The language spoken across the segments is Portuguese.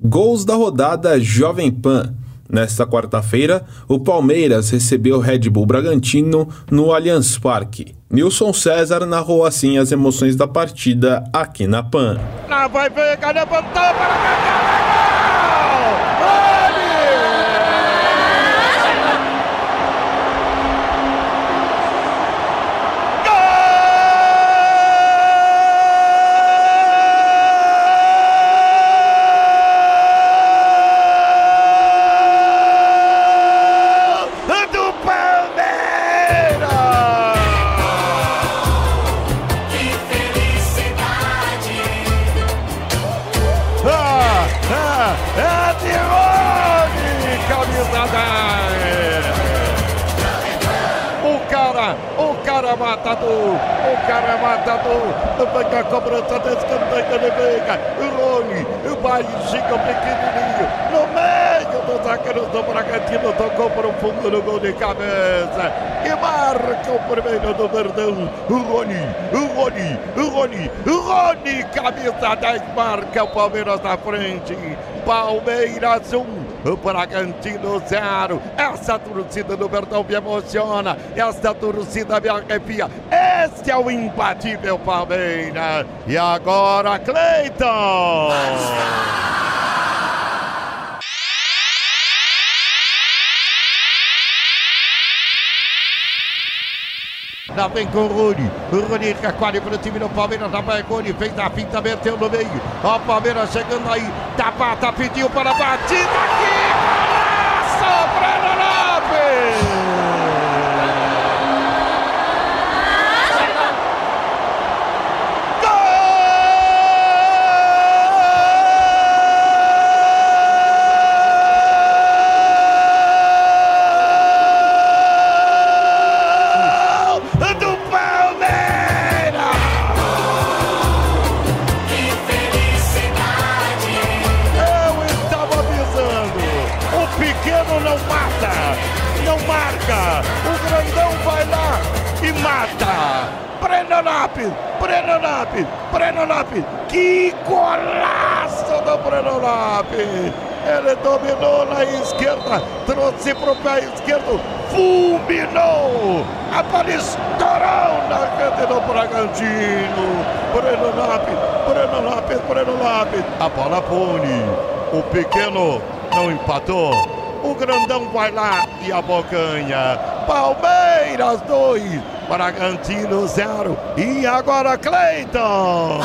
Gols da rodada Jovem Pan. Nesta quarta-feira, o Palmeiras recebeu o Red Bull Bragantino no Allianz Parque. Nilson César narrou assim as emoções da partida aqui na Pan. Lá vai levantou para matador, o cara é matador, vem a cobrança desse canteiro, ele o Rony, o baixinho pequenininho, dos zagueiros do Bragantino, tocou para o fundo no gol de cabeça, e marca o primeiro do Verdão, o Rony, o Rony, o Rony, o Rony, camisa 10, marca o Palmeiras na frente, Palmeiras 1, um, o Bragantino 0. Essa torcida do Verdão me emociona, essa torcida me arrepia. Este é o imbatível Palmeiras. E agora, Cleiton! Lá vem com o Rony. O Rony quase para o time do Palmeiras. Lá vai Rony. Fez a finta, meteu no meio. Ó, o Palmeiras chegando aí. Tapata pediu para a batida. Lápis, Breno Lápis, Breno Lápis, que golaço do Breno Lápis! Ele dominou na esquerda, trouxe para o pé esquerdo, fulminou! A bola estourou na rede do Bragantino. Breno Lápis, Breno Lápis, Breno Lápis. A bola pune. O pequeno não empatou. O grandão vai lá e abocanha. Palmeiras 2, Bragantino 0. E agora Cleiton.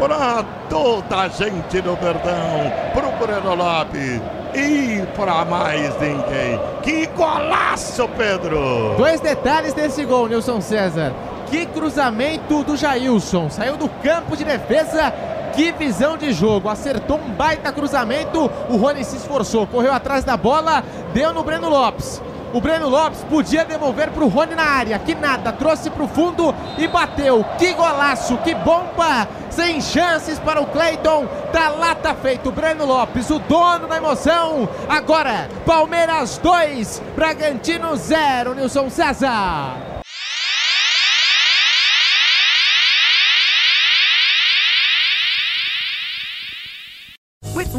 Para toda a gente do Verdão, para o Breno Lopes e para mais ninguém. Que golaço, Pedro! Dois detalhes desse gol, Nilson César. Que cruzamento do Jailson. Saiu do campo de defesa que visão de jogo, acertou um baita cruzamento. O Rony se esforçou, correu atrás da bola, deu no Breno Lopes. O Breno Lopes podia devolver para o Rony na área, que nada, trouxe para o fundo e bateu. Que golaço, que bomba! Sem chances para o Cleiton. Tá lá, tá feito. Breno Lopes, o dono da emoção. Agora, Palmeiras 2, Bragantino 0, Nilson César.